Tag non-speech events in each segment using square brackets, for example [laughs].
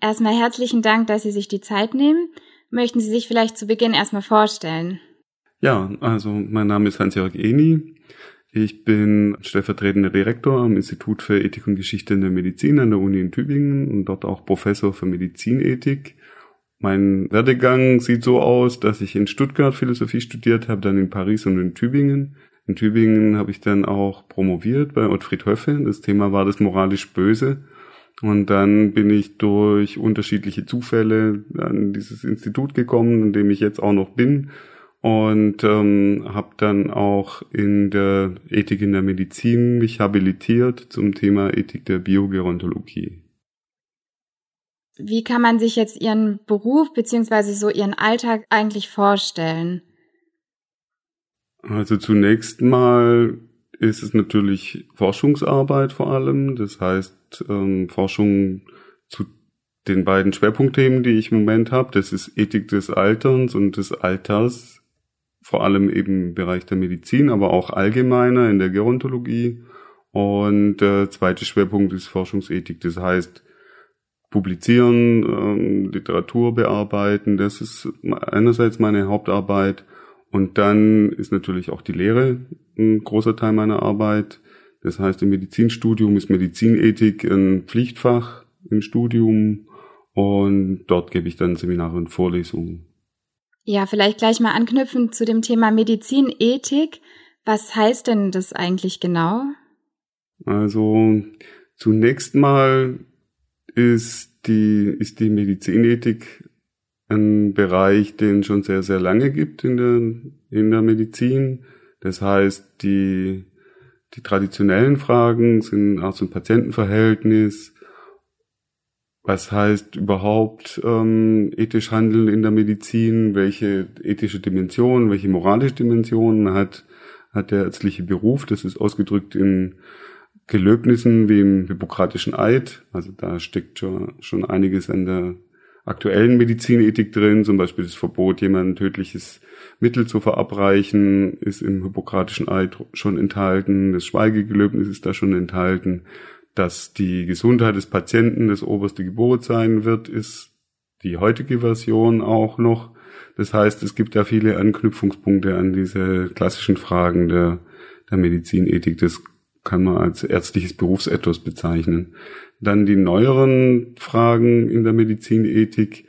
Erstmal herzlichen Dank, dass Sie sich die Zeit nehmen. Möchten Sie sich vielleicht zu Beginn erstmal vorstellen? Ja, also mein Name ist Hans-Jörg Eni. Ich bin stellvertretender Direktor am Institut für Ethik und Geschichte in der Medizin an der Uni in Tübingen und dort auch Professor für Medizinethik. Mein Werdegang sieht so aus, dass ich in Stuttgart Philosophie studiert habe, dann in Paris und in Tübingen. In Tübingen habe ich dann auch promoviert bei Ottfried Höffe. Das Thema war das moralisch Böse. Und dann bin ich durch unterschiedliche Zufälle an dieses Institut gekommen, in dem ich jetzt auch noch bin und ähm, habe dann auch in der Ethik in der Medizin mich habilitiert zum Thema Ethik der Biogerontologie. Wie kann man sich jetzt Ihren Beruf beziehungsweise so Ihren Alltag eigentlich vorstellen? Also zunächst mal ist es natürlich Forschungsarbeit vor allem. Das heißt, ähm, Forschung zu den beiden Schwerpunktthemen, die ich im Moment habe. Das ist Ethik des Alterns und des Alters, vor allem eben im Bereich der Medizin, aber auch allgemeiner in der Gerontologie. Und der zweite Schwerpunkt ist Forschungsethik. Das heißt, publizieren, ähm, Literatur bearbeiten. Das ist einerseits meine Hauptarbeit. Und dann ist natürlich auch die Lehre ein großer Teil meiner Arbeit. Das heißt, im Medizinstudium ist Medizinethik ein Pflichtfach im Studium und dort gebe ich dann Seminare und Vorlesungen. Ja, vielleicht gleich mal anknüpfen zu dem Thema Medizinethik. Was heißt denn das eigentlich genau? Also zunächst mal ist die, ist die Medizinethik ein Bereich, den schon sehr, sehr lange gibt in der, in der Medizin. Das heißt, die, die traditionellen Fragen sind auch so ein Patientenverhältnis. Was heißt überhaupt ähm, ethisch handeln in der Medizin? Welche ethische Dimension, welche moralische Dimension hat, hat der ärztliche Beruf? Das ist ausgedrückt in Gelöbnissen wie im Hippokratischen Eid. Also da steckt schon, schon einiges an der aktuellen Medizinethik drin, zum Beispiel das Verbot, jemandem tödliches Mittel zu verabreichen, ist im Hippokratischen Eid schon enthalten, das Schweigegelöbnis ist da schon enthalten, dass die Gesundheit des Patienten das oberste Gebot sein wird, ist die heutige Version auch noch. Das heißt, es gibt ja viele Anknüpfungspunkte an diese klassischen Fragen der, der Medizinethik. Das kann man als ärztliches Berufsethos bezeichnen. Dann die neueren Fragen in der Medizinethik,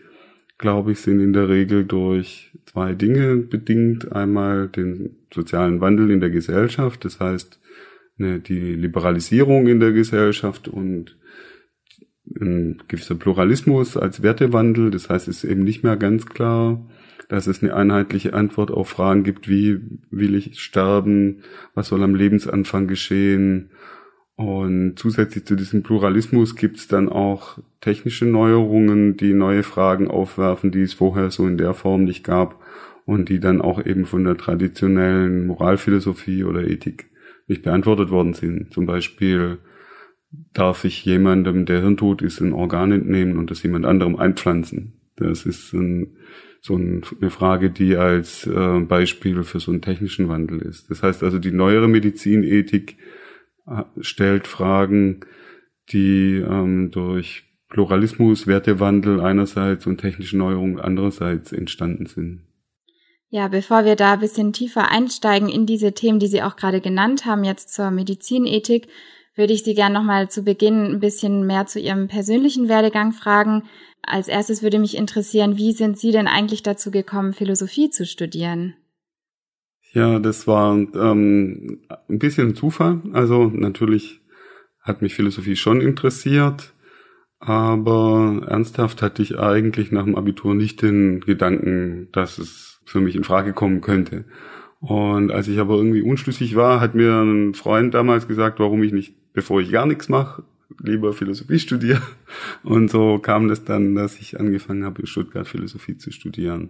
glaube ich, sind in der Regel durch zwei Dinge bedingt. Einmal den sozialen Wandel in der Gesellschaft, das heißt ne, die Liberalisierung in der Gesellschaft und ein gewisser Pluralismus als Wertewandel. Das heißt, es ist eben nicht mehr ganz klar, dass es eine einheitliche Antwort auf Fragen gibt, wie will ich sterben, was soll am Lebensanfang geschehen. Und zusätzlich zu diesem Pluralismus gibt es dann auch technische Neuerungen, die neue Fragen aufwerfen, die es vorher so in der Form nicht gab und die dann auch eben von der traditionellen Moralphilosophie oder Ethik nicht beantwortet worden sind. Zum Beispiel darf ich jemandem, der hirntot ist, ein Organ entnehmen und das jemand anderem einpflanzen. Das ist ein so eine Frage, die als äh, Beispiel für so einen technischen Wandel ist. Das heißt also, die neuere Medizinethik stellt Fragen, die ähm, durch Pluralismus, Wertewandel einerseits und technische Neuerungen andererseits entstanden sind. Ja, bevor wir da ein bisschen tiefer einsteigen in diese Themen, die Sie auch gerade genannt haben, jetzt zur Medizinethik, würde ich Sie gerne nochmal zu Beginn ein bisschen mehr zu Ihrem persönlichen Werdegang fragen. Als erstes würde mich interessieren, wie sind Sie denn eigentlich dazu gekommen, Philosophie zu studieren? Ja, das war ähm, ein bisschen Zufall. Also natürlich hat mich Philosophie schon interessiert, aber ernsthaft hatte ich eigentlich nach dem Abitur nicht den Gedanken, dass es für mich in Frage kommen könnte. Und als ich aber irgendwie unschlüssig war, hat mir ein Freund damals gesagt, warum ich nicht, bevor ich gar nichts mache, lieber Philosophie studiere. [laughs] Und so kam das dann, dass ich angefangen habe, in Stuttgart Philosophie zu studieren.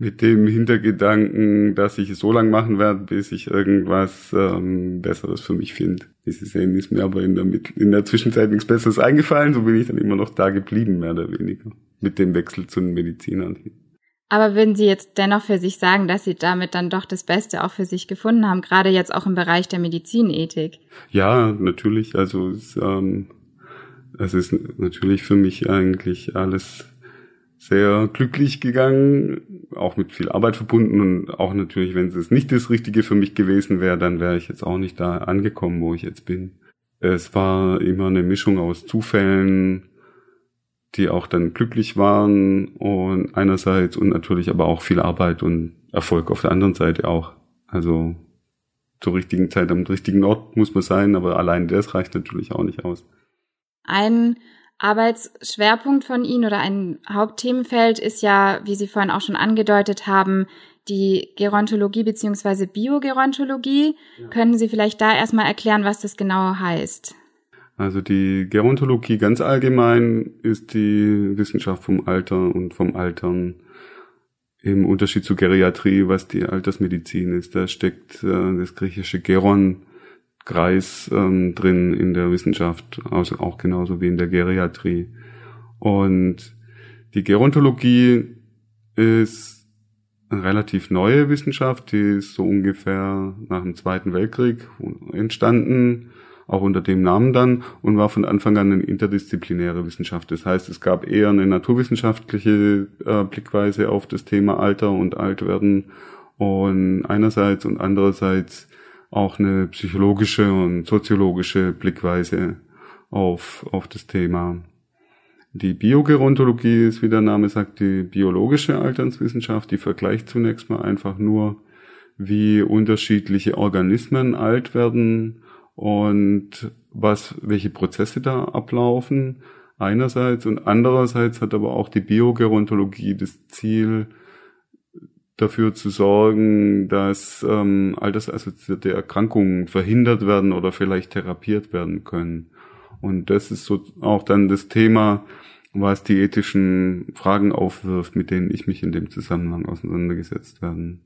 Mit dem Hintergedanken, dass ich es so lange machen werde, bis ich irgendwas ähm, Besseres für mich finde. Wie Sie sehen, ist mir aber in der, in der Zwischenzeit nichts Besseres eingefallen. So bin ich dann immer noch da geblieben, mehr oder weniger. Mit dem Wechsel zu den Medizinern. Aber würden Sie jetzt dennoch für sich sagen, dass Sie damit dann doch das Beste auch für sich gefunden haben, gerade jetzt auch im Bereich der Medizinethik? Ja, natürlich. Also es, ähm, es ist natürlich für mich eigentlich alles sehr glücklich gegangen, auch mit viel Arbeit verbunden und auch natürlich, wenn es nicht das Richtige für mich gewesen wäre, dann wäre ich jetzt auch nicht da angekommen, wo ich jetzt bin. Es war immer eine Mischung aus Zufällen, die auch dann glücklich waren und einerseits und natürlich aber auch viel Arbeit und Erfolg auf der anderen Seite auch. Also zur richtigen Zeit am richtigen Ort muss man sein, aber allein das reicht natürlich auch nicht aus. Ein Arbeitsschwerpunkt von Ihnen oder ein Hauptthemenfeld ist ja, wie Sie vorhin auch schon angedeutet haben, die Gerontologie beziehungsweise Biogerontologie. Ja. Können Sie vielleicht da erstmal erklären, was das genau heißt? Also die Gerontologie ganz allgemein ist die Wissenschaft vom Alter und vom Altern im Unterschied zur Geriatrie, was die Altersmedizin ist. Da steckt äh, das griechische Geron Kreis ähm, drin in der Wissenschaft, also auch genauso wie in der Geriatrie. Und die Gerontologie ist eine relativ neue Wissenschaft, die ist so ungefähr nach dem Zweiten Weltkrieg entstanden auch unter dem Namen dann und war von Anfang an eine interdisziplinäre Wissenschaft. Das heißt, es gab eher eine naturwissenschaftliche äh, Blickweise auf das Thema Alter und Altwerden und einerseits und andererseits auch eine psychologische und soziologische Blickweise auf, auf das Thema. Die Biogerontologie ist, wie der Name sagt, die biologische Alternswissenschaft. Die vergleicht zunächst mal einfach nur, wie unterschiedliche Organismen alt werden und was, welche Prozesse da ablaufen einerseits und andererseits hat aber auch die Biogerontologie das Ziel, dafür zu sorgen, dass ähm, altersassoziierte Erkrankungen verhindert werden oder vielleicht therapiert werden können. Und das ist so auch dann das Thema, was die ethischen Fragen aufwirft, mit denen ich mich in dem Zusammenhang auseinandergesetzt werden.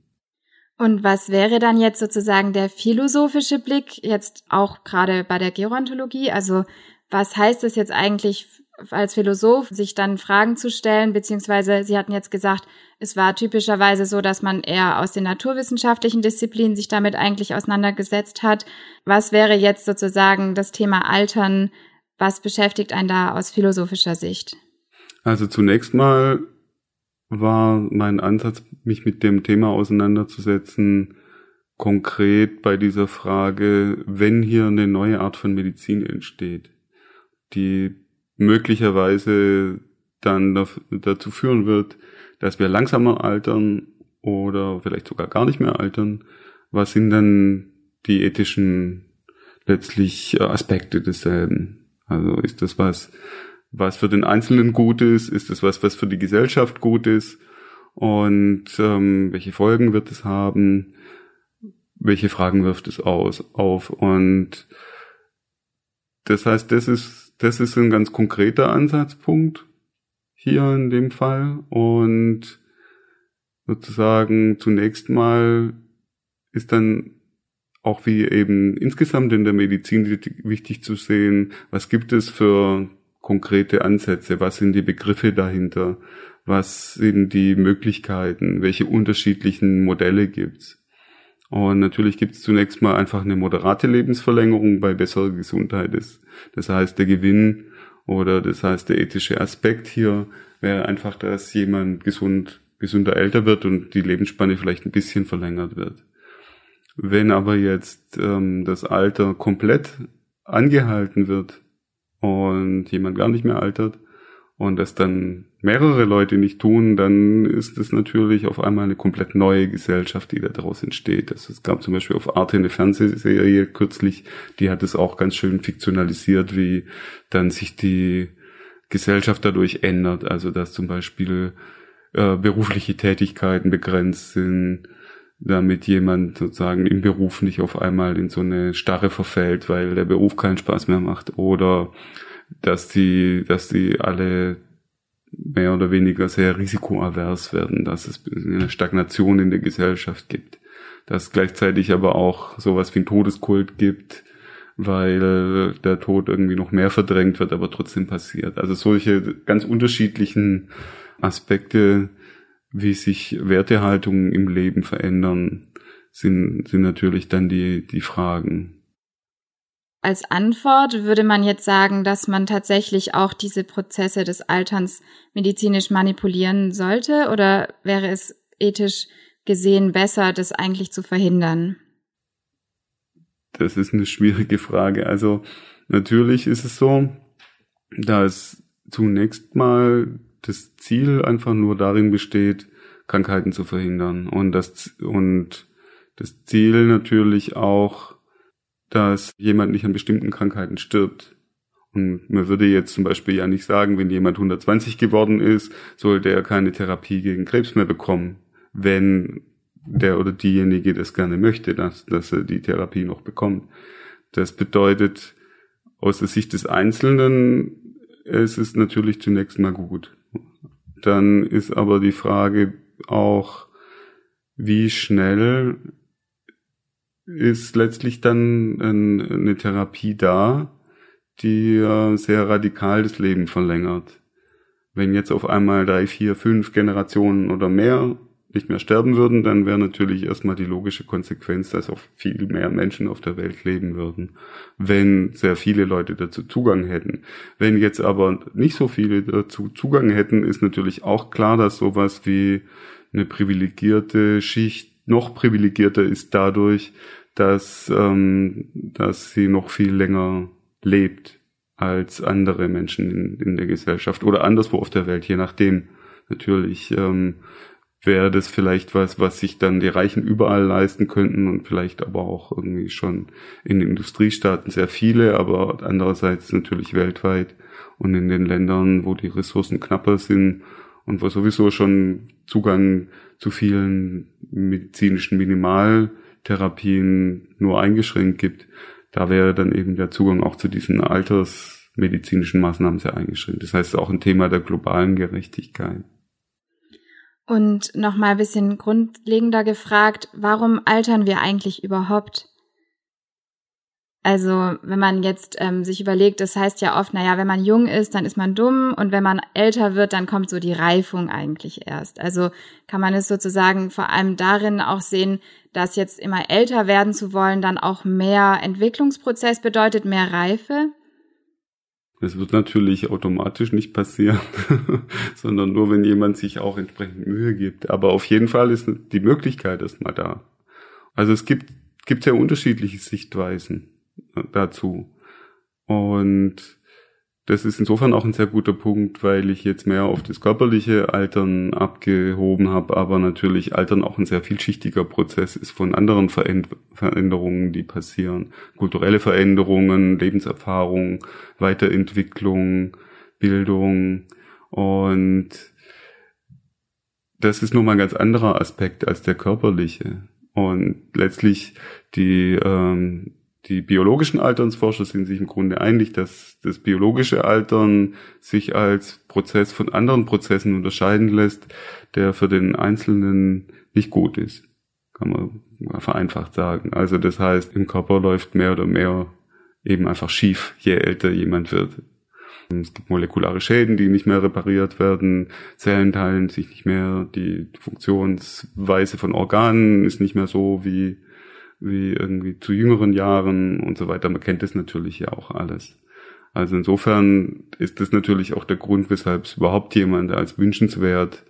Und was wäre dann jetzt sozusagen der philosophische Blick, jetzt auch gerade bei der Gerontologie? Also was heißt es jetzt eigentlich als Philosoph, sich dann Fragen zu stellen, beziehungsweise Sie hatten jetzt gesagt, es war typischerweise so, dass man eher aus den naturwissenschaftlichen Disziplinen sich damit eigentlich auseinandergesetzt hat. Was wäre jetzt sozusagen das Thema Altern? Was beschäftigt einen da aus philosophischer Sicht? Also zunächst mal war mein Ansatz, mich mit dem Thema auseinanderzusetzen, konkret bei dieser Frage, wenn hier eine neue Art von Medizin entsteht, die möglicherweise dann dazu führen wird, dass wir langsamer altern oder vielleicht sogar gar nicht mehr altern. Was sind dann die ethischen letztlich Aspekte desselben? Also ist das was, was für den Einzelnen gut ist, ist es was, was für die Gesellschaft gut ist und ähm, welche Folgen wird es haben, welche Fragen wirft es aus auf und das heißt, das ist das ist ein ganz konkreter Ansatzpunkt hier in dem Fall und sozusagen zunächst mal ist dann auch wie eben insgesamt in der Medizin wichtig zu sehen, was gibt es für konkrete Ansätze, was sind die Begriffe dahinter, was sind die Möglichkeiten, welche unterschiedlichen Modelle gibt's. Und natürlich gibt's zunächst mal einfach eine moderate Lebensverlängerung bei besserer Gesundheit. Das heißt, der Gewinn oder das heißt, der ethische Aspekt hier wäre einfach, dass jemand gesund, gesünder älter wird und die Lebensspanne vielleicht ein bisschen verlängert wird. Wenn aber jetzt ähm, das Alter komplett angehalten wird, und jemand gar nicht mehr altert und das dann mehrere Leute nicht tun, dann ist es natürlich auf einmal eine komplett neue Gesellschaft, die da daraus entsteht. Also es gab zum Beispiel auf Arte eine Fernsehserie kürzlich, die hat es auch ganz schön fiktionalisiert, wie dann sich die Gesellschaft dadurch ändert. Also dass zum Beispiel äh, berufliche Tätigkeiten begrenzt sind, damit jemand sozusagen im Beruf nicht auf einmal in so eine Starre verfällt, weil der Beruf keinen Spaß mehr macht oder dass die, dass die alle mehr oder weniger sehr risikoavers werden, dass es eine Stagnation in der Gesellschaft gibt, dass gleichzeitig aber auch sowas wie ein Todeskult gibt, weil der Tod irgendwie noch mehr verdrängt wird, aber trotzdem passiert. Also solche ganz unterschiedlichen Aspekte, wie sich Wertehaltungen im Leben verändern, sind, sind natürlich dann die, die Fragen. Als Antwort würde man jetzt sagen, dass man tatsächlich auch diese Prozesse des Alterns medizinisch manipulieren sollte oder wäre es ethisch gesehen besser, das eigentlich zu verhindern? Das ist eine schwierige Frage. Also natürlich ist es so, dass zunächst mal das Ziel einfach nur darin besteht, Krankheiten zu verhindern und das und das Ziel natürlich auch dass jemand nicht an bestimmten Krankheiten stirbt. Und man würde jetzt zum Beispiel ja nicht sagen, wenn jemand 120 geworden ist, sollte er keine Therapie gegen Krebs mehr bekommen, wenn der oder diejenige das gerne möchte, dass, dass er die Therapie noch bekommt. Das bedeutet, aus der Sicht des Einzelnen es ist natürlich zunächst mal gut. Dann ist aber die Frage auch, wie schnell ist letztlich dann eine Therapie da, die sehr radikal das Leben verlängert. Wenn jetzt auf einmal drei, vier, fünf Generationen oder mehr nicht mehr sterben würden, dann wäre natürlich erstmal die logische Konsequenz, dass auch viel mehr Menschen auf der Welt leben würden, wenn sehr viele Leute dazu Zugang hätten. Wenn jetzt aber nicht so viele dazu Zugang hätten, ist natürlich auch klar, dass sowas wie eine privilegierte Schicht noch privilegierter ist dadurch, dass, ähm, dass sie noch viel länger lebt als andere Menschen in, in der Gesellschaft oder anderswo auf der Welt, je nachdem. Natürlich ähm, wäre das vielleicht was, was sich dann die Reichen überall leisten könnten und vielleicht aber auch irgendwie schon in den Industriestaaten sehr viele, aber andererseits natürlich weltweit und in den Ländern, wo die Ressourcen knapper sind und wo sowieso schon Zugang zu vielen medizinischen Minimaltherapien nur eingeschränkt gibt, da wäre dann eben der Zugang auch zu diesen altersmedizinischen Maßnahmen sehr eingeschränkt. Das heißt auch ein Thema der globalen Gerechtigkeit. Und nochmal ein bisschen grundlegender gefragt, warum altern wir eigentlich überhaupt? Also wenn man jetzt ähm, sich überlegt, das heißt ja oft, naja, wenn man jung ist, dann ist man dumm und wenn man älter wird, dann kommt so die Reifung eigentlich erst. Also kann man es sozusagen vor allem darin auch sehen, dass jetzt immer älter werden zu wollen, dann auch mehr Entwicklungsprozess bedeutet, mehr Reife. Das wird natürlich automatisch nicht passieren, [laughs] sondern nur, wenn jemand sich auch entsprechend Mühe gibt. Aber auf jeden Fall ist die Möglichkeit erstmal da. Also es gibt, gibt sehr unterschiedliche Sichtweisen dazu. Und das ist insofern auch ein sehr guter Punkt, weil ich jetzt mehr auf das körperliche Altern abgehoben habe, aber natürlich Altern auch ein sehr vielschichtiger Prozess ist von anderen Veränderungen, die passieren. Kulturelle Veränderungen, Lebenserfahrung, Weiterentwicklung, Bildung und das ist nun mal ein ganz anderer Aspekt als der körperliche. Und letztlich die ähm, die biologischen Alternsforscher sind sich im Grunde einig, dass das biologische Altern sich als Prozess von anderen Prozessen unterscheiden lässt, der für den Einzelnen nicht gut ist. Kann man vereinfacht sagen. Also das heißt, im Körper läuft mehr oder mehr eben einfach schief, je älter jemand wird. Es gibt molekulare Schäden, die nicht mehr repariert werden, Zellen teilen sich nicht mehr, die Funktionsweise von Organen ist nicht mehr so wie wie irgendwie zu jüngeren Jahren und so weiter. Man kennt das natürlich ja auch alles. Also insofern ist das natürlich auch der Grund, weshalb es überhaupt jemand als wünschenswert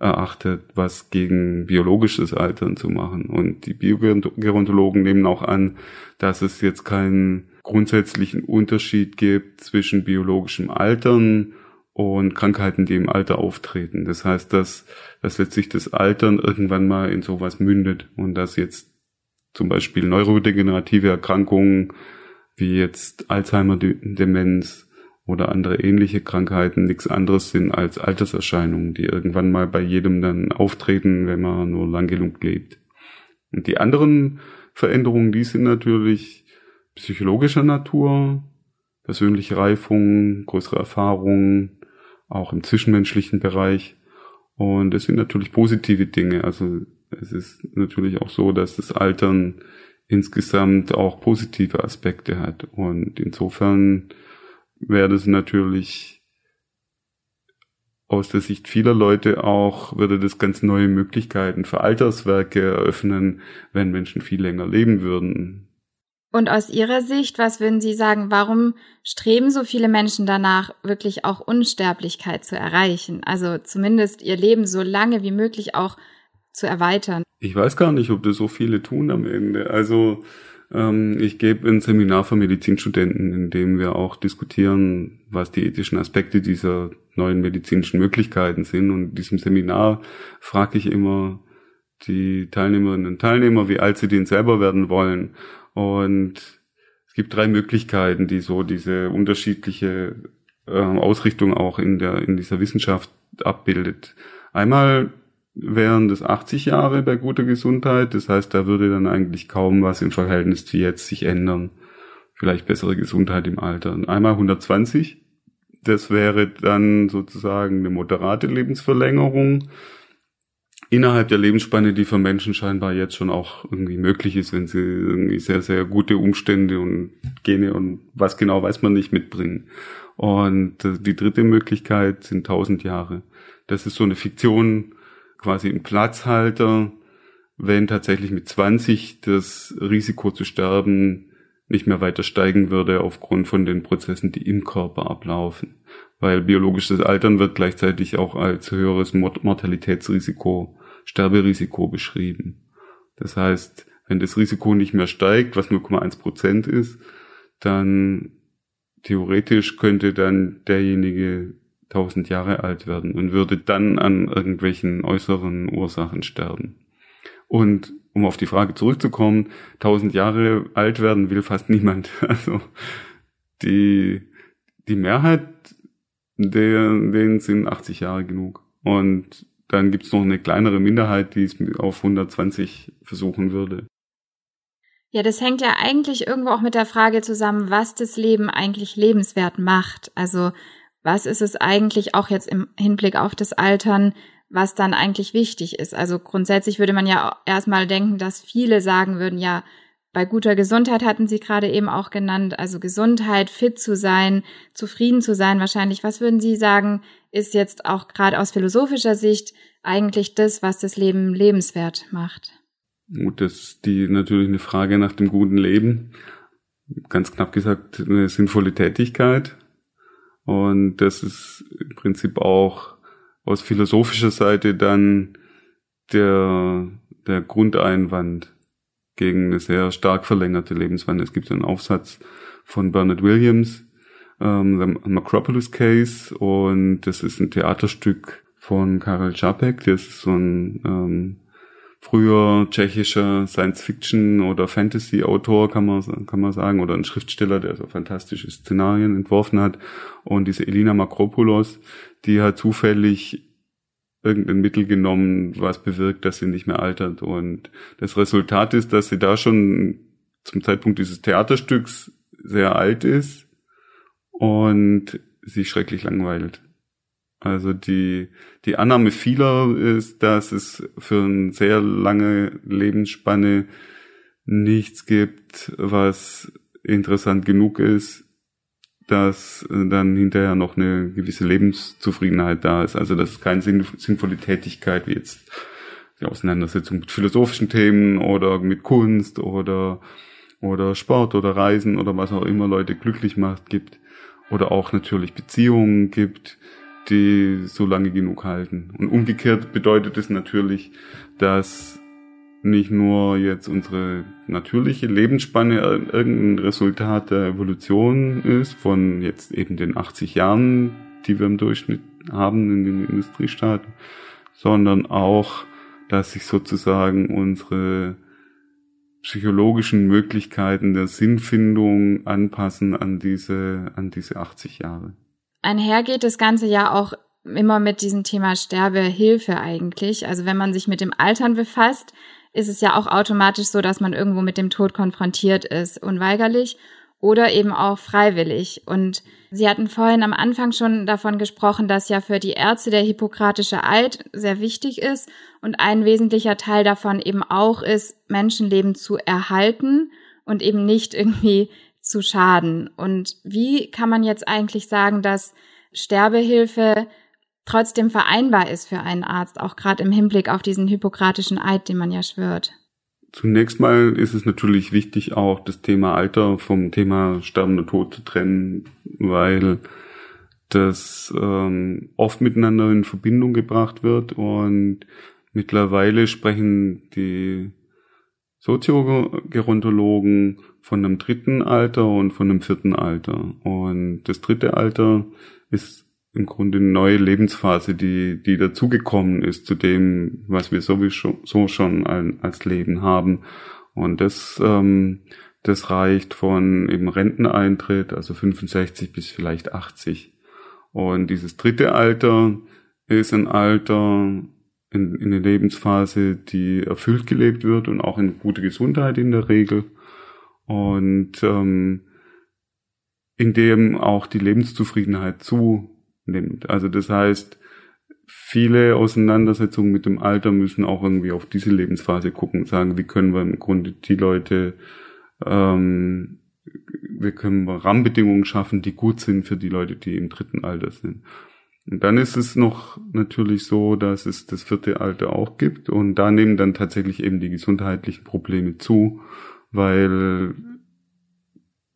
erachtet, was gegen biologisches Altern zu machen. Und die Biogerontologen nehmen auch an, dass es jetzt keinen grundsätzlichen Unterschied gibt zwischen biologischem Altern und Krankheiten, die im Alter auftreten. Das heißt, dass, dass letztlich das Altern irgendwann mal in sowas mündet und dass jetzt zum Beispiel neurodegenerative Erkrankungen wie jetzt Alzheimer-Demenz oder andere ähnliche Krankheiten nichts anderes sind als Alterserscheinungen, die irgendwann mal bei jedem dann auftreten, wenn man nur lang genug lebt. Und die anderen Veränderungen, die sind natürlich psychologischer Natur, persönliche Reifung, größere Erfahrungen, auch im zwischenmenschlichen Bereich. Und es sind natürlich positive Dinge. Also es ist natürlich auch so, dass das Altern insgesamt auch positive Aspekte hat. Und insofern wäre das natürlich aus der Sicht vieler Leute auch, würde das ganz neue Möglichkeiten für Alterswerke eröffnen, wenn Menschen viel länger leben würden. Und aus Ihrer Sicht, was würden Sie sagen, warum streben so viele Menschen danach, wirklich auch Unsterblichkeit zu erreichen? Also zumindest ihr Leben so lange wie möglich auch zu erweitern. Ich weiß gar nicht, ob das so viele tun am Ende. Also ähm, ich gebe ein Seminar für Medizinstudenten, in dem wir auch diskutieren, was die ethischen Aspekte dieser neuen medizinischen Möglichkeiten sind. Und in diesem Seminar frage ich immer die Teilnehmerinnen und Teilnehmer, wie alt sie denn selber werden wollen. Und es gibt drei Möglichkeiten, die so diese unterschiedliche äh, Ausrichtung auch in der in dieser Wissenschaft abbildet. Einmal wären das 80 Jahre bei guter Gesundheit, das heißt, da würde dann eigentlich kaum was im Verhältnis zu jetzt sich ändern. Vielleicht bessere Gesundheit im Alter. Und einmal 120, das wäre dann sozusagen eine moderate Lebensverlängerung innerhalb der Lebensspanne, die für Menschen scheinbar jetzt schon auch irgendwie möglich ist, wenn sie irgendwie sehr, sehr gute Umstände und Gene und was genau weiß man nicht mitbringen. Und äh, die dritte Möglichkeit sind tausend Jahre. Das ist so eine Fiktion, quasi ein Platzhalter, wenn tatsächlich mit 20 das Risiko zu sterben nicht mehr weiter steigen würde aufgrund von den Prozessen, die im Körper ablaufen. Weil biologisches Altern wird gleichzeitig auch als höheres Mortalitätsrisiko Sterberisiko beschrieben. Das heißt, wenn das Risiko nicht mehr steigt, was 0,1 Prozent ist, dann theoretisch könnte dann derjenige 1000 Jahre alt werden und würde dann an irgendwelchen äußeren Ursachen sterben. Und um auf die Frage zurückzukommen, 1000 Jahre alt werden will fast niemand. [laughs] Also die, die Mehrheit der, denen sind 80 Jahre genug. Und dann gibt's noch eine kleinere Minderheit, die es auf 120 versuchen würde. Ja, das hängt ja eigentlich irgendwo auch mit der Frage zusammen, was das Leben eigentlich lebenswert macht. Also was ist es eigentlich auch jetzt im Hinblick auf das Altern, was dann eigentlich wichtig ist? Also grundsätzlich würde man ja erstmal denken, dass viele sagen würden, ja, bei guter Gesundheit hatten Sie gerade eben auch genannt, also Gesundheit, fit zu sein, zufrieden zu sein wahrscheinlich. Was würden Sie sagen, ist jetzt auch gerade aus philosophischer Sicht eigentlich das, was das Leben lebenswert macht? Gut, das ist die natürlich eine Frage nach dem guten Leben. Ganz knapp gesagt, eine sinnvolle Tätigkeit. Und das ist im Prinzip auch aus philosophischer Seite dann der, der Grundeinwand gegen eine sehr stark verlängerte Lebenswandel. Es gibt einen Aufsatz von Bernard Williams, ähm, The Macropolis Case, und das ist ein Theaterstück von Karel Čapek, das ist so ein ähm, früher tschechischer Science-Fiction- oder Fantasy-Autor, kann man, kann man sagen, oder ein Schriftsteller, der so fantastische Szenarien entworfen hat. Und diese Elina Makropoulos, die hat zufällig irgendein Mittel genommen, was bewirkt, dass sie nicht mehr altert. Und das Resultat ist, dass sie da schon zum Zeitpunkt dieses Theaterstücks sehr alt ist und sich schrecklich langweilt. Also die, die Annahme vieler ist, dass es für eine sehr lange Lebensspanne nichts gibt, was interessant genug ist, dass dann hinterher noch eine gewisse Lebenszufriedenheit da ist. Also das ist keine sinnvolle Tätigkeit wie jetzt die Auseinandersetzung mit philosophischen Themen oder mit Kunst oder, oder Sport oder Reisen oder was auch immer Leute glücklich macht gibt. Oder auch natürlich Beziehungen gibt, die so lange genug halten. Und umgekehrt bedeutet es natürlich, dass nicht nur jetzt unsere natürliche Lebensspanne irgendein Resultat der Evolution ist, von jetzt eben den 80 Jahren, die wir im Durchschnitt haben in den Industriestaaten, sondern auch, dass sich sozusagen unsere psychologischen Möglichkeiten der Sinnfindung anpassen an diese, an diese 80 Jahre. Einhergeht das Ganze ja auch immer mit diesem Thema Sterbehilfe eigentlich. Also wenn man sich mit dem Altern befasst, ist es ja auch automatisch so, dass man irgendwo mit dem Tod konfrontiert ist, unweigerlich oder eben auch freiwillig. Und Sie hatten vorhin am Anfang schon davon gesprochen, dass ja für die Ärzte der hippokratische Eid sehr wichtig ist und ein wesentlicher Teil davon eben auch ist, Menschenleben zu erhalten und eben nicht irgendwie zu schaden. Und wie kann man jetzt eigentlich sagen, dass Sterbehilfe trotzdem vereinbar ist für einen Arzt, auch gerade im Hinblick auf diesen hippokratischen Eid, den man ja schwört? Zunächst mal ist es natürlich wichtig, auch das Thema Alter vom Thema Sterben Tod zu trennen, weil das ähm, oft miteinander in Verbindung gebracht wird und mittlerweile sprechen die Soziogerontologen von einem dritten Alter und von einem vierten Alter. Und das dritte Alter ist im Grunde eine neue Lebensphase, die, die dazugekommen ist zu dem, was wir sowieso so schon als Leben haben. Und das, ähm, das reicht von eben Renteneintritt, also 65 bis vielleicht 80. Und dieses dritte Alter ist ein Alter in, in der Lebensphase, die erfüllt gelebt wird und auch in gute Gesundheit in der Regel. Und ähm, in dem auch die Lebenszufriedenheit zu nimmt. Also das heißt, viele Auseinandersetzungen mit dem Alter müssen auch irgendwie auf diese Lebensphase gucken und sagen, wie können wir im Grunde die Leute, ähm, wie können wir Rahmenbedingungen schaffen, die gut sind für die Leute, die im dritten Alter sind. Und dann ist es noch natürlich so, dass es das vierte Alter auch gibt und da nehmen dann tatsächlich eben die gesundheitlichen Probleme zu, weil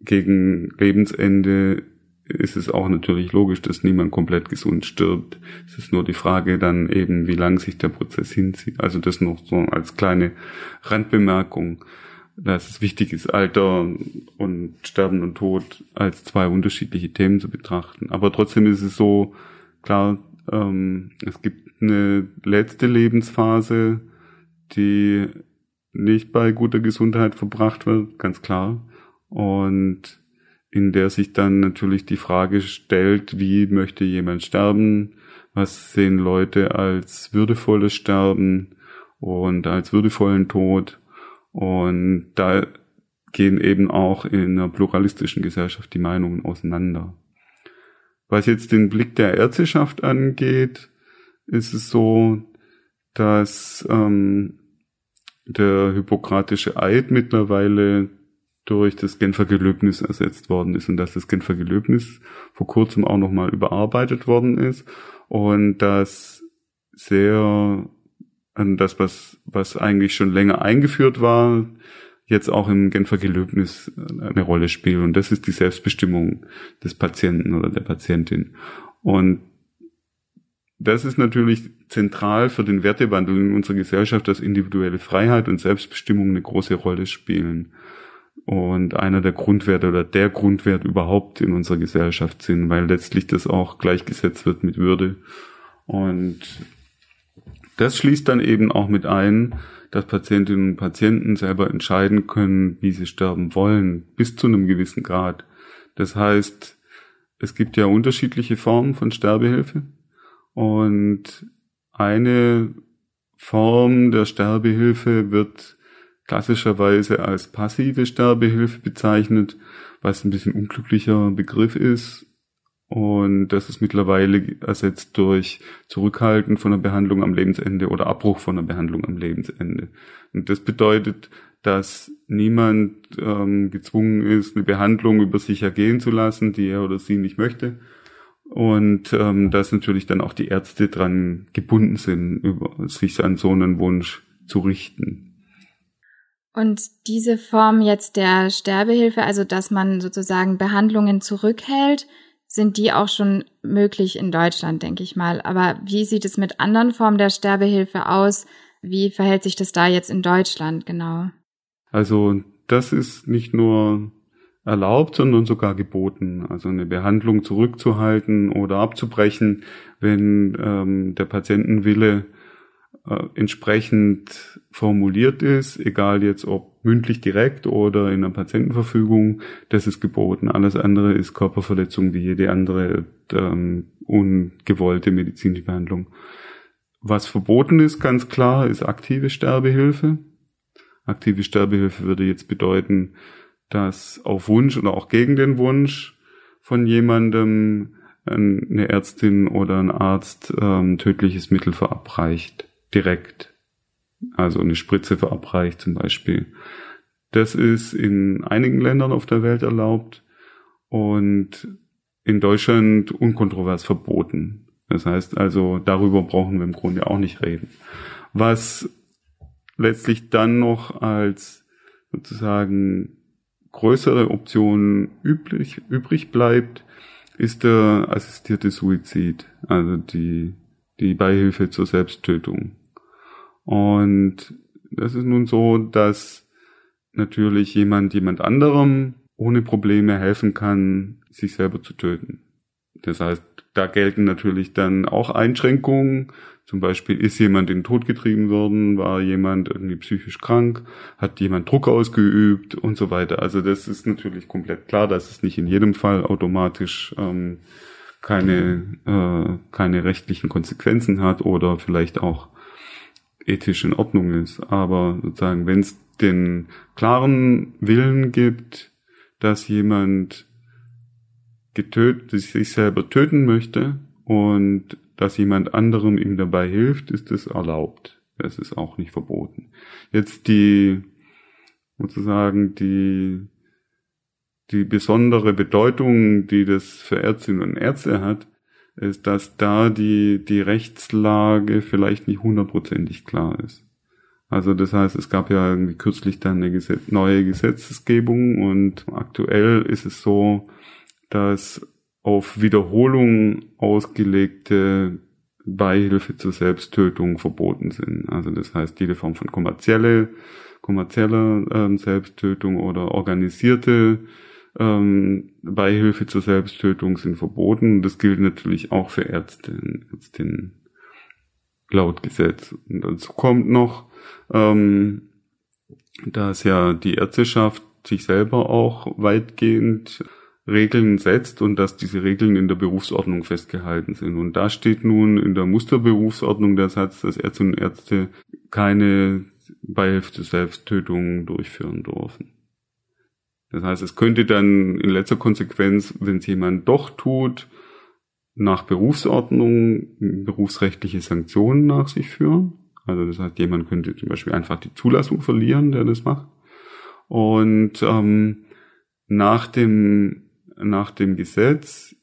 gegen Lebensende ist es auch natürlich logisch, dass niemand komplett gesund stirbt. Es ist nur die Frage dann eben, wie lang sich der Prozess hinzieht. Also das noch so als kleine Randbemerkung, dass es wichtig ist, Alter und Sterben und Tod als zwei unterschiedliche Themen zu betrachten. Aber trotzdem ist es so, klar, ähm, es gibt eine letzte Lebensphase, die nicht bei guter Gesundheit verbracht wird, ganz klar. Und in der sich dann natürlich die Frage stellt, wie möchte jemand sterben, was sehen Leute als würdevolles Sterben und als würdevollen Tod. Und da gehen eben auch in einer pluralistischen Gesellschaft die Meinungen auseinander. Was jetzt den Blick der Ärzteschaft angeht, ist es so, dass ähm, der hippokratische Eid mittlerweile durch das Genfer Gelöbnis ersetzt worden ist und dass das Genfer Gelöbnis vor kurzem auch nochmal überarbeitet worden ist und dass sehr an das, was, was eigentlich schon länger eingeführt war, jetzt auch im Genfer Gelöbnis eine Rolle spielt. Und das ist die Selbstbestimmung des Patienten oder der Patientin. Und das ist natürlich zentral für den Wertewandel in unserer Gesellschaft, dass individuelle Freiheit und Selbstbestimmung eine große Rolle spielen und einer der Grundwerte oder der Grundwert überhaupt in unserer Gesellschaft sind, weil letztlich das auch gleichgesetzt wird mit Würde. Und das schließt dann eben auch mit ein, dass Patientinnen und Patienten selber entscheiden können, wie sie sterben wollen, bis zu einem gewissen Grad. Das heißt, es gibt ja unterschiedliche Formen von Sterbehilfe und eine Form der Sterbehilfe wird klassischerweise als passive Sterbehilfe bezeichnet, was ein bisschen unglücklicher Begriff ist. Und das ist mittlerweile ersetzt durch Zurückhalten von einer Behandlung am Lebensende oder Abbruch von einer Behandlung am Lebensende. Und das bedeutet, dass niemand ähm, gezwungen ist, eine Behandlung über sich ergehen zu lassen, die er oder sie nicht möchte. Und ähm, dass natürlich dann auch die Ärzte dran gebunden sind, über sich an so einen Wunsch zu richten. Und diese Form jetzt der Sterbehilfe, also dass man sozusagen Behandlungen zurückhält, sind die auch schon möglich in Deutschland, denke ich mal. Aber wie sieht es mit anderen Formen der Sterbehilfe aus? Wie verhält sich das da jetzt in Deutschland genau? Also das ist nicht nur erlaubt, sondern sogar geboten. Also eine Behandlung zurückzuhalten oder abzubrechen, wenn ähm, der Patientenwille äh, entsprechend formuliert ist, egal jetzt ob mündlich direkt oder in einer Patientenverfügung, das ist geboten. Alles andere ist Körperverletzung wie jede andere ähm, ungewollte medizinische Behandlung. Was verboten ist, ganz klar, ist aktive Sterbehilfe. Aktive Sterbehilfe würde jetzt bedeuten, dass auf Wunsch oder auch gegen den Wunsch von jemandem eine Ärztin oder ein Arzt ähm, tödliches Mittel verabreicht, direkt. Also eine Spritze verabreicht zum Beispiel. Das ist in einigen Ländern auf der Welt erlaubt und in Deutschland unkontrovers verboten. Das heißt also, darüber brauchen wir im Grunde auch nicht reden. Was letztlich dann noch als sozusagen größere Option üblich, übrig bleibt, ist der assistierte Suizid, also die, die Beihilfe zur Selbsttötung. Und das ist nun so, dass natürlich jemand jemand anderem ohne Probleme helfen kann, sich selber zu töten. Das heißt, da gelten natürlich dann auch Einschränkungen. Zum Beispiel ist jemand in den Tod getrieben worden, war jemand irgendwie psychisch krank, hat jemand Druck ausgeübt und so weiter. Also das ist natürlich komplett klar, dass es nicht in jedem Fall automatisch ähm, keine, äh, keine rechtlichen Konsequenzen hat oder vielleicht auch ethisch in Ordnung ist. Aber sozusagen, wenn es den klaren Willen gibt, dass jemand getötet, sich selber töten möchte und dass jemand anderem ihm dabei hilft, ist es erlaubt. Es ist auch nicht verboten. Jetzt die, sozusagen, die, die besondere Bedeutung, die das für Ärztinnen und Ärzte hat, ist, dass da die, die Rechtslage vielleicht nicht hundertprozentig klar ist. Also das heißt, es gab ja irgendwie kürzlich dann eine Gesetz neue Gesetzesgebung und aktuell ist es so, dass auf Wiederholung ausgelegte Beihilfe zur Selbsttötung verboten sind. Also das heißt, jede Form von kommerzielle, kommerzieller ähm, Selbsttötung oder organisierte ähm, Beihilfe zur Selbsttötung sind verboten. Das gilt natürlich auch für Ärzte Ärztinnen laut Gesetz. Und dazu kommt noch, ähm, dass ja die Ärzteschaft sich selber auch weitgehend Regeln setzt und dass diese Regeln in der Berufsordnung festgehalten sind. Und da steht nun in der Musterberufsordnung der Satz, dass Ärzte und Ärzte keine Beihilfe zur Selbsttötung durchführen dürfen. Das heißt, es könnte dann in letzter Konsequenz, wenn es jemand doch tut, nach Berufsordnung berufsrechtliche Sanktionen nach sich führen. Also das heißt, jemand könnte zum Beispiel einfach die Zulassung verlieren, der das macht. Und ähm, nach dem nach dem Gesetz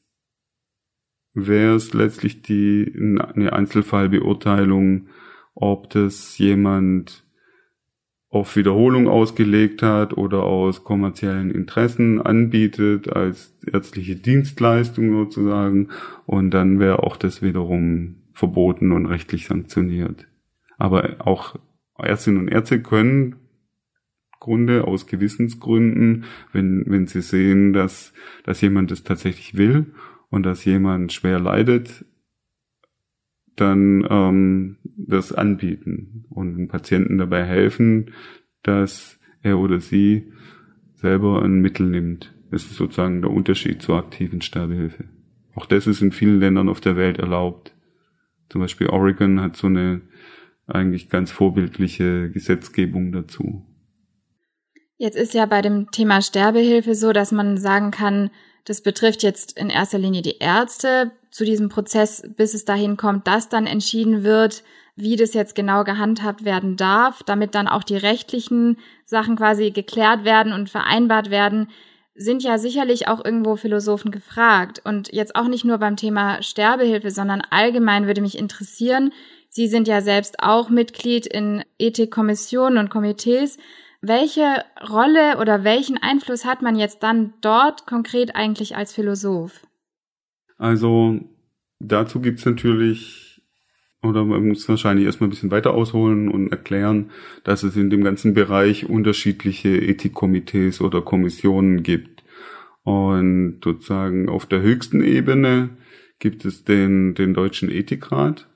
wäre es letztlich die eine Einzelfallbeurteilung, ob das jemand auf Wiederholung ausgelegt hat oder aus kommerziellen Interessen anbietet als ärztliche Dienstleistung sozusagen und dann wäre auch das wiederum verboten und rechtlich sanktioniert. Aber auch Ärztinnen und Ärzte können Grunde aus Gewissensgründen, wenn, wenn sie sehen, dass, dass jemand es tatsächlich will und dass jemand schwer leidet, dann ähm, das anbieten und dem Patienten dabei helfen, dass er oder sie selber ein Mittel nimmt. Das ist sozusagen der Unterschied zur aktiven Sterbehilfe. Auch das ist in vielen Ländern auf der Welt erlaubt. Zum Beispiel Oregon hat so eine eigentlich ganz vorbildliche Gesetzgebung dazu. Jetzt ist ja bei dem Thema Sterbehilfe so, dass man sagen kann, das betrifft jetzt in erster Linie die Ärzte zu diesem Prozess, bis es dahin kommt, dass dann entschieden wird, wie das jetzt genau gehandhabt werden darf, damit dann auch die rechtlichen Sachen quasi geklärt werden und vereinbart werden, sind ja sicherlich auch irgendwo Philosophen gefragt. Und jetzt auch nicht nur beim Thema Sterbehilfe, sondern allgemein würde mich interessieren, Sie sind ja selbst auch Mitglied in Ethikkommissionen und Komitees. Welche Rolle oder welchen Einfluss hat man jetzt dann dort konkret eigentlich als Philosoph? Also dazu gibt's natürlich, oder man muss wahrscheinlich erstmal ein bisschen weiter ausholen und erklären, dass es in dem ganzen Bereich unterschiedliche Ethikkomitees oder Kommissionen gibt. Und sozusagen auf der höchsten Ebene gibt es den, den Deutschen Ethikrat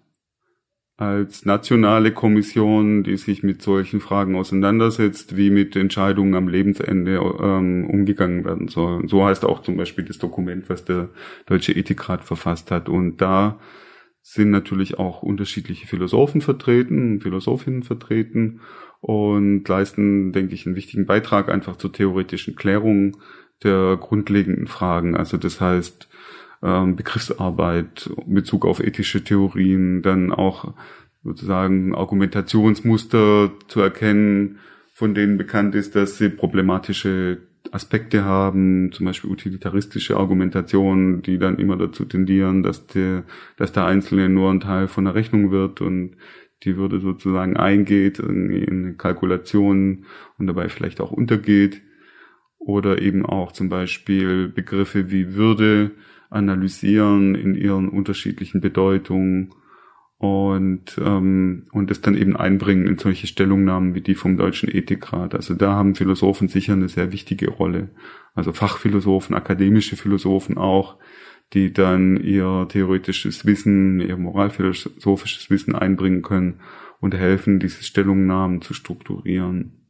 als nationale Kommission, die sich mit solchen Fragen auseinandersetzt, wie mit Entscheidungen am Lebensende ähm, umgegangen werden soll. So heißt auch zum Beispiel das Dokument, was der Deutsche Ethikrat verfasst hat. Und da sind natürlich auch unterschiedliche Philosophen vertreten, Philosophinnen vertreten und leisten, denke ich, einen wichtigen Beitrag einfach zur theoretischen Klärung der grundlegenden Fragen. Also das heißt, ähm, Begriffsarbeit, Bezug auf ethische Theorien, dann auch sozusagen Argumentationsmuster zu erkennen, von denen bekannt ist, dass sie problematische Aspekte haben, zum Beispiel utilitaristische Argumentationen, die dann immer dazu tendieren, dass der, dass der Einzelne nur ein Teil von der Rechnung wird und die Würde sozusagen eingeht in, in Kalkulationen und dabei vielleicht auch untergeht. Oder eben auch zum Beispiel Begriffe wie Würde analysieren in ihren unterschiedlichen Bedeutungen und ähm, und es dann eben einbringen in solche Stellungnahmen wie die vom Deutschen Ethikrat. Also da haben Philosophen sicher eine sehr wichtige Rolle. Also Fachphilosophen, akademische Philosophen auch, die dann ihr theoretisches Wissen, ihr moralphilosophisches Wissen einbringen können und helfen, diese Stellungnahmen zu strukturieren.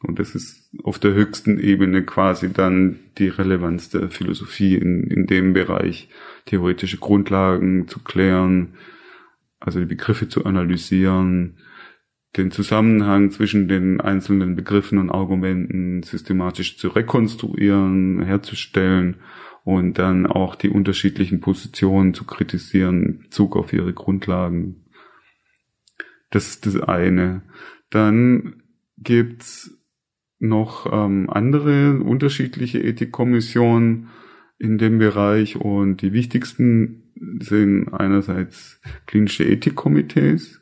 Und das ist auf der höchsten Ebene quasi dann die Relevanz der Philosophie in, in dem Bereich, theoretische Grundlagen zu klären, also die Begriffe zu analysieren, den Zusammenhang zwischen den einzelnen Begriffen und Argumenten systematisch zu rekonstruieren, herzustellen und dann auch die unterschiedlichen Positionen zu kritisieren in Bezug auf ihre Grundlagen. Das ist das eine. Dann gibt's noch ähm, andere unterschiedliche Ethikkommissionen in dem Bereich und die wichtigsten sind einerseits klinische Ethikkomitees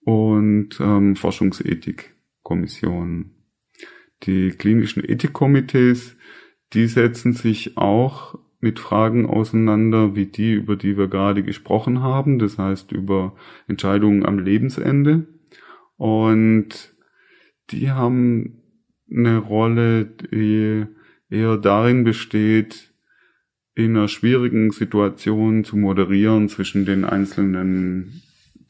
und ähm, Forschungsethikkommissionen. Die klinischen Ethikkomitees, die setzen sich auch mit Fragen auseinander, wie die, über die wir gerade gesprochen haben, das heißt über Entscheidungen am Lebensende. Und die haben eine Rolle, die eher darin besteht, in einer schwierigen Situation zu moderieren zwischen den Einzelnen,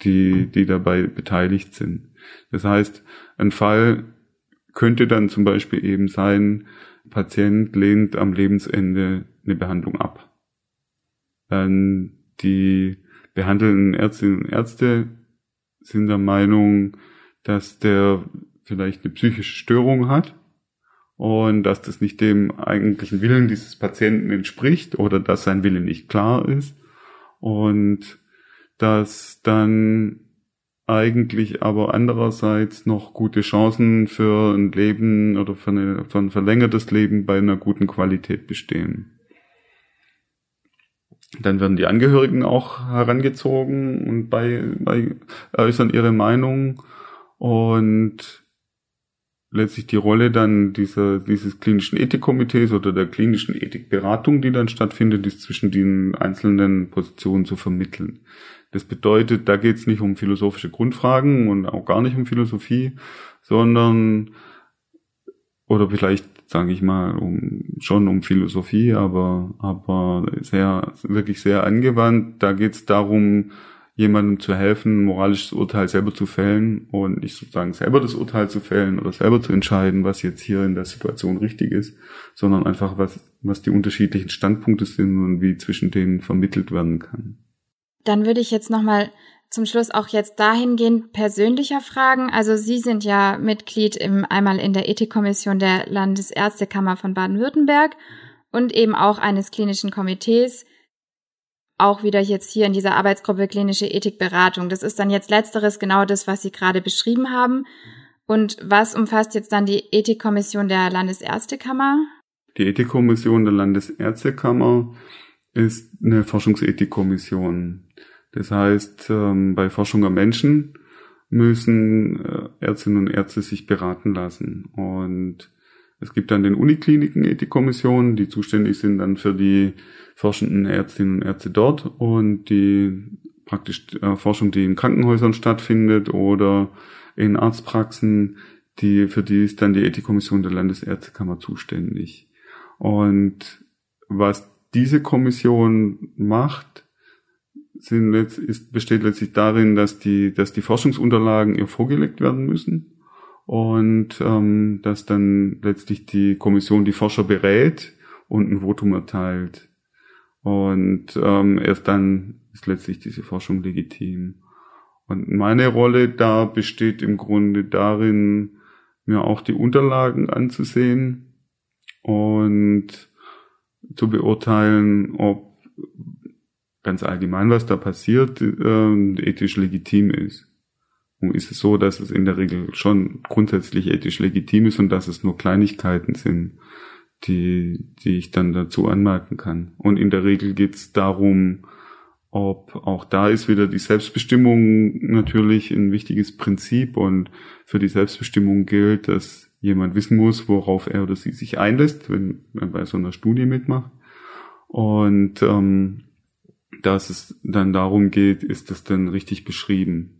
die, die dabei beteiligt sind. Das heißt, ein Fall könnte dann zum Beispiel eben sein, Patient lehnt am Lebensende eine Behandlung ab. Dann die behandelnden Ärztinnen und Ärzte sind der Meinung, dass der vielleicht eine psychische Störung hat und dass das nicht dem eigentlichen Willen dieses Patienten entspricht oder dass sein Wille nicht klar ist und dass dann eigentlich aber andererseits noch gute Chancen für ein Leben oder für, eine, für ein verlängertes Leben bei einer guten Qualität bestehen. Dann werden die Angehörigen auch herangezogen und bei, bei äußern ihre Meinung und letztlich die Rolle dann dieser, dieses klinischen Ethikkomitees oder der klinischen Ethikberatung, die dann stattfindet, ist zwischen den einzelnen Positionen zu vermitteln. Das bedeutet, da geht es nicht um philosophische Grundfragen und auch gar nicht um Philosophie, sondern oder vielleicht sage ich mal um schon um Philosophie, aber aber sehr wirklich sehr angewandt. Da geht es darum, jemandem zu helfen, moralisches Urteil selber zu fällen und nicht sozusagen selber das Urteil zu fällen oder selber zu entscheiden, was jetzt hier in der Situation richtig ist, sondern einfach was, was die unterschiedlichen Standpunkte sind und wie zwischen denen vermittelt werden kann. Dann würde ich jetzt nochmal zum Schluss auch jetzt dahingehend persönlicher Fragen. Also Sie sind ja Mitglied im, einmal in der Ethikkommission der Landesärztekammer von Baden-Württemberg und eben auch eines klinischen Komitees auch wieder jetzt hier in dieser Arbeitsgruppe klinische Ethikberatung. Das ist dann jetzt letzteres genau das, was Sie gerade beschrieben haben. Und was umfasst jetzt dann die Ethikkommission der Landesärztekammer? Die Ethikkommission der Landesärztekammer ist eine Forschungsethikkommission. Das heißt, ähm, bei Forschung am Menschen müssen äh, Ärztinnen und Ärzte sich beraten lassen. Und es gibt dann den Unikliniken Ethikkommissionen, die zuständig sind dann für die forschenden Ärztinnen und Ärzte dort und die praktisch äh, Forschung, die in Krankenhäusern stattfindet oder in Arztpraxen, die, für die ist dann die Ethikkommission der Landesärztekammer zuständig. Und was diese Kommission macht, sind ist, besteht letztlich darin, dass die, dass die Forschungsunterlagen ihr vorgelegt werden müssen und ähm, dass dann letztlich die Kommission die Forscher berät und ein Votum erteilt. Und ähm, erst dann ist letztlich diese Forschung legitim. Und meine Rolle da besteht im Grunde darin, mir auch die Unterlagen anzusehen und zu beurteilen, ob ganz allgemein, was da passiert, äh, ethisch legitim ist. Ist es so, dass es in der Regel schon grundsätzlich ethisch legitim ist und dass es nur Kleinigkeiten sind, die, die ich dann dazu anmerken kann. Und in der Regel geht es darum, ob auch da ist wieder die Selbstbestimmung natürlich ein wichtiges Prinzip und für die Selbstbestimmung gilt, dass jemand wissen muss, worauf er oder sie sich einlässt, wenn er bei so einer Studie mitmacht. Und ähm, dass es dann darum geht, ist das denn richtig beschrieben?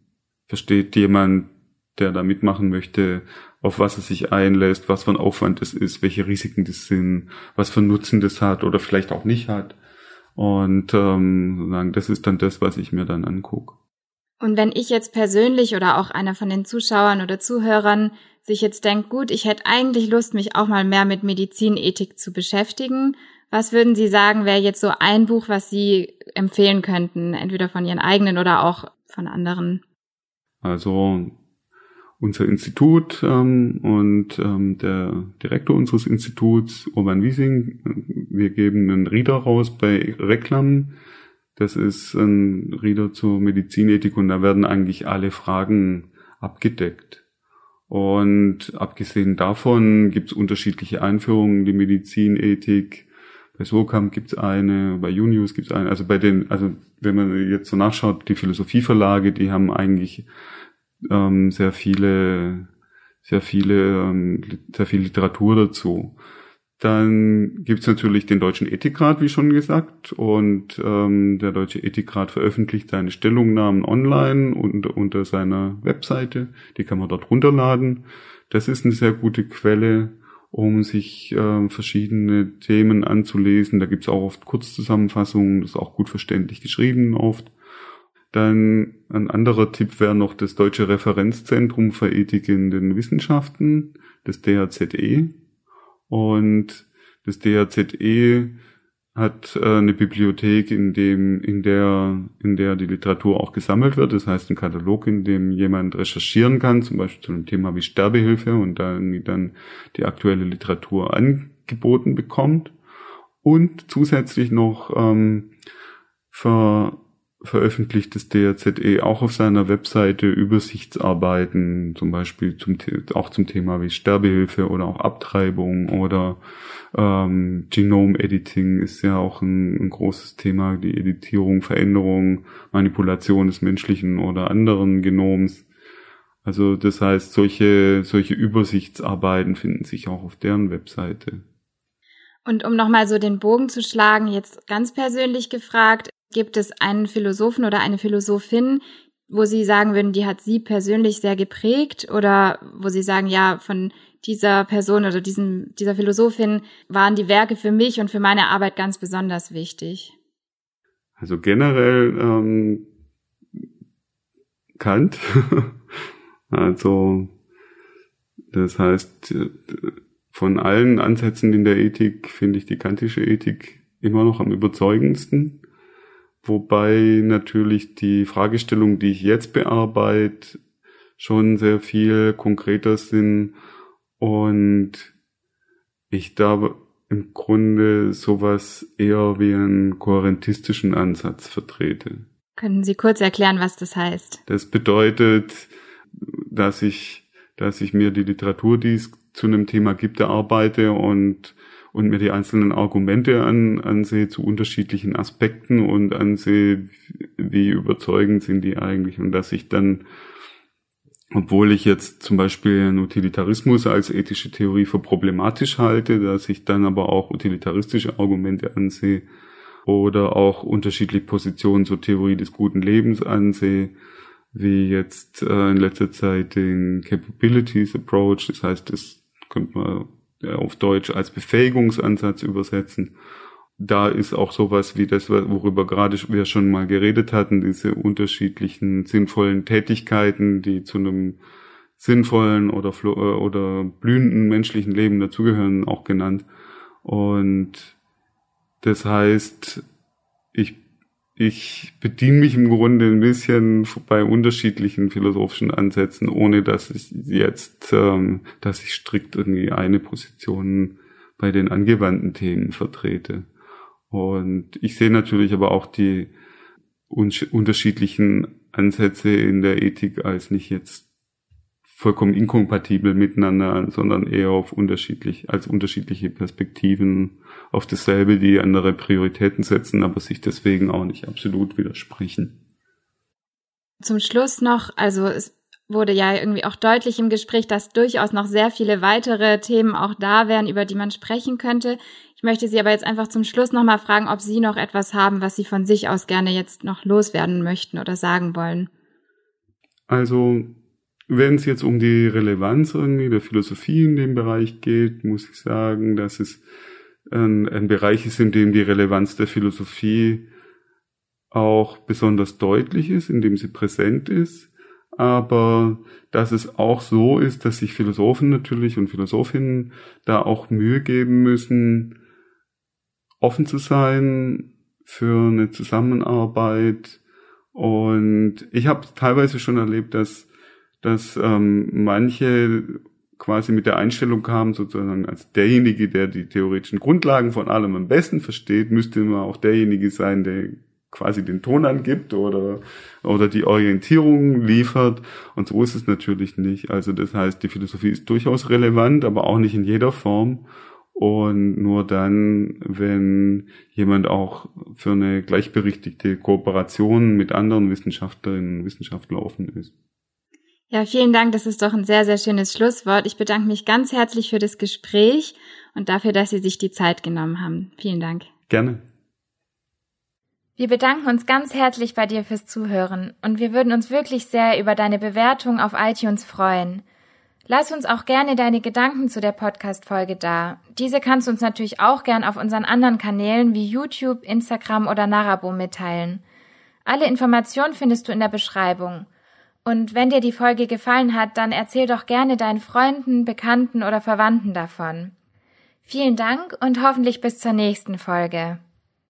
Versteht jemand, der da mitmachen möchte, auf was er sich einlässt, was für ein Aufwand es ist, welche Risiken das sind, was für Nutzen das hat oder vielleicht auch nicht hat. Und ähm, das ist dann das, was ich mir dann angucke. Und wenn ich jetzt persönlich oder auch einer von den Zuschauern oder Zuhörern sich jetzt denkt, gut, ich hätte eigentlich Lust, mich auch mal mehr mit Medizinethik zu beschäftigen, was würden Sie sagen, wäre jetzt so ein Buch, was Sie empfehlen könnten, entweder von Ihren eigenen oder auch von anderen? Also unser Institut ähm, und ähm, der Direktor unseres Instituts, Urban Wiesing, wir geben einen Reader raus bei Reklam. Das ist ein Reader zur Medizinethik und da werden eigentlich alle Fragen abgedeckt. Und abgesehen davon gibt es unterschiedliche Einführungen in die Medizinethik. Bei SOCAM gibt es eine, bei Junius gibt es eine. Also bei den, also wenn man jetzt so nachschaut, die Philosophieverlage, die haben eigentlich ähm, sehr viele, sehr viele, ähm, sehr viel Literatur dazu. Dann gibt's natürlich den Deutschen Ethikrat, wie schon gesagt, und ähm, der Deutsche Ethikrat veröffentlicht seine Stellungnahmen online und unter seiner Webseite. Die kann man dort runterladen. Das ist eine sehr gute Quelle, um sich äh, verschiedene Themen anzulesen. Da gibt's auch oft Kurzzusammenfassungen, das ist auch gut verständlich geschrieben oft. Dann ein anderer Tipp wäre noch das Deutsche Referenzzentrum für Ethik in den Wissenschaften, das DHZE. Und das DHZE hat äh, eine Bibliothek, in dem, in der, in der die Literatur auch gesammelt wird. Das heißt, ein Katalog, in dem jemand recherchieren kann, zum Beispiel zu einem Thema wie Sterbehilfe und dann, dann die aktuelle Literatur angeboten bekommt. Und zusätzlich noch ähm, für veröffentlicht das DRZE auch auf seiner Webseite Übersichtsarbeiten, zum Beispiel zum, auch zum Thema wie Sterbehilfe oder auch Abtreibung oder ähm, Genome-Editing ist ja auch ein, ein großes Thema, die Editierung, Veränderung, Manipulation des menschlichen oder anderen Genoms. Also das heißt, solche, solche Übersichtsarbeiten finden sich auch auf deren Webseite. Und um nochmal so den Bogen zu schlagen, jetzt ganz persönlich gefragt, Gibt es einen Philosophen oder eine Philosophin, wo Sie sagen würden, die hat Sie persönlich sehr geprägt oder wo Sie sagen, ja, von dieser Person oder diesem, dieser Philosophin waren die Werke für mich und für meine Arbeit ganz besonders wichtig? Also generell ähm, Kant. [laughs] also das heißt, von allen Ansätzen in der Ethik finde ich die kantische Ethik immer noch am überzeugendsten. Wobei natürlich die Fragestellungen, die ich jetzt bearbeite, schon sehr viel konkreter sind und ich da im Grunde sowas eher wie einen kohärentistischen Ansatz vertrete. Können Sie kurz erklären, was das heißt? Das bedeutet, dass ich, dass ich mir die Literatur, die es zu einem Thema gibt, erarbeite und und mir die einzelnen Argumente an, ansehe zu unterschiedlichen Aspekten und ansehe, wie überzeugend sind die eigentlich. Und dass ich dann, obwohl ich jetzt zum Beispiel einen Utilitarismus als ethische Theorie für problematisch halte, dass ich dann aber auch utilitaristische Argumente ansehe oder auch unterschiedliche Positionen zur Theorie des guten Lebens ansehe, wie jetzt äh, in letzter Zeit den Capabilities Approach, das heißt, das könnte man auf Deutsch als Befähigungsansatz übersetzen. Da ist auch sowas wie das, worüber gerade wir schon mal geredet hatten, diese unterschiedlichen sinnvollen Tätigkeiten, die zu einem sinnvollen oder, äh, oder blühenden menschlichen Leben dazugehören, auch genannt. Und das heißt, ich ich bediene mich im Grunde ein bisschen bei unterschiedlichen philosophischen Ansätzen, ohne dass ich jetzt, ähm, dass ich strikt irgendwie eine Position bei den angewandten Themen vertrete. Und ich sehe natürlich aber auch die unterschiedlichen Ansätze in der Ethik als nicht jetzt vollkommen inkompatibel miteinander, sondern eher auf unterschiedlich, als unterschiedliche Perspektiven auf dasselbe, die andere Prioritäten setzen, aber sich deswegen auch nicht absolut widersprechen. Zum Schluss noch, also es wurde ja irgendwie auch deutlich im Gespräch, dass durchaus noch sehr viele weitere Themen auch da wären, über die man sprechen könnte. Ich möchte Sie aber jetzt einfach zum Schluss nochmal fragen, ob Sie noch etwas haben, was Sie von sich aus gerne jetzt noch loswerden möchten oder sagen wollen. Also wenn es jetzt um die Relevanz irgendwie der Philosophie in dem Bereich geht, muss ich sagen, dass es ein, ein Bereich ist, in dem die Relevanz der Philosophie auch besonders deutlich ist, in dem sie präsent ist, aber dass es auch so ist, dass sich Philosophen natürlich und Philosophinnen da auch Mühe geben müssen, offen zu sein für eine Zusammenarbeit. Und ich habe teilweise schon erlebt, dass dass ähm, manche quasi mit der Einstellung kamen, sozusagen als derjenige, der die theoretischen Grundlagen von allem am besten versteht, müsste man auch derjenige sein, der quasi den Ton angibt oder, oder die Orientierung liefert. Und so ist es natürlich nicht. Also das heißt, die Philosophie ist durchaus relevant, aber auch nicht in jeder Form. Und nur dann, wenn jemand auch für eine gleichberechtigte Kooperation mit anderen Wissenschaftlerinnen und Wissenschaftlern offen ist. Ja, vielen Dank. Das ist doch ein sehr, sehr schönes Schlusswort. Ich bedanke mich ganz herzlich für das Gespräch und dafür, dass Sie sich die Zeit genommen haben. Vielen Dank. Gerne. Wir bedanken uns ganz herzlich bei dir fürs Zuhören und wir würden uns wirklich sehr über deine Bewertung auf iTunes freuen. Lass uns auch gerne deine Gedanken zu der Podcast-Folge da. Diese kannst du uns natürlich auch gern auf unseren anderen Kanälen wie YouTube, Instagram oder Narabo mitteilen. Alle Informationen findest du in der Beschreibung. Und wenn dir die Folge gefallen hat, dann erzähl doch gerne deinen Freunden, Bekannten oder Verwandten davon. Vielen Dank und hoffentlich bis zur nächsten Folge.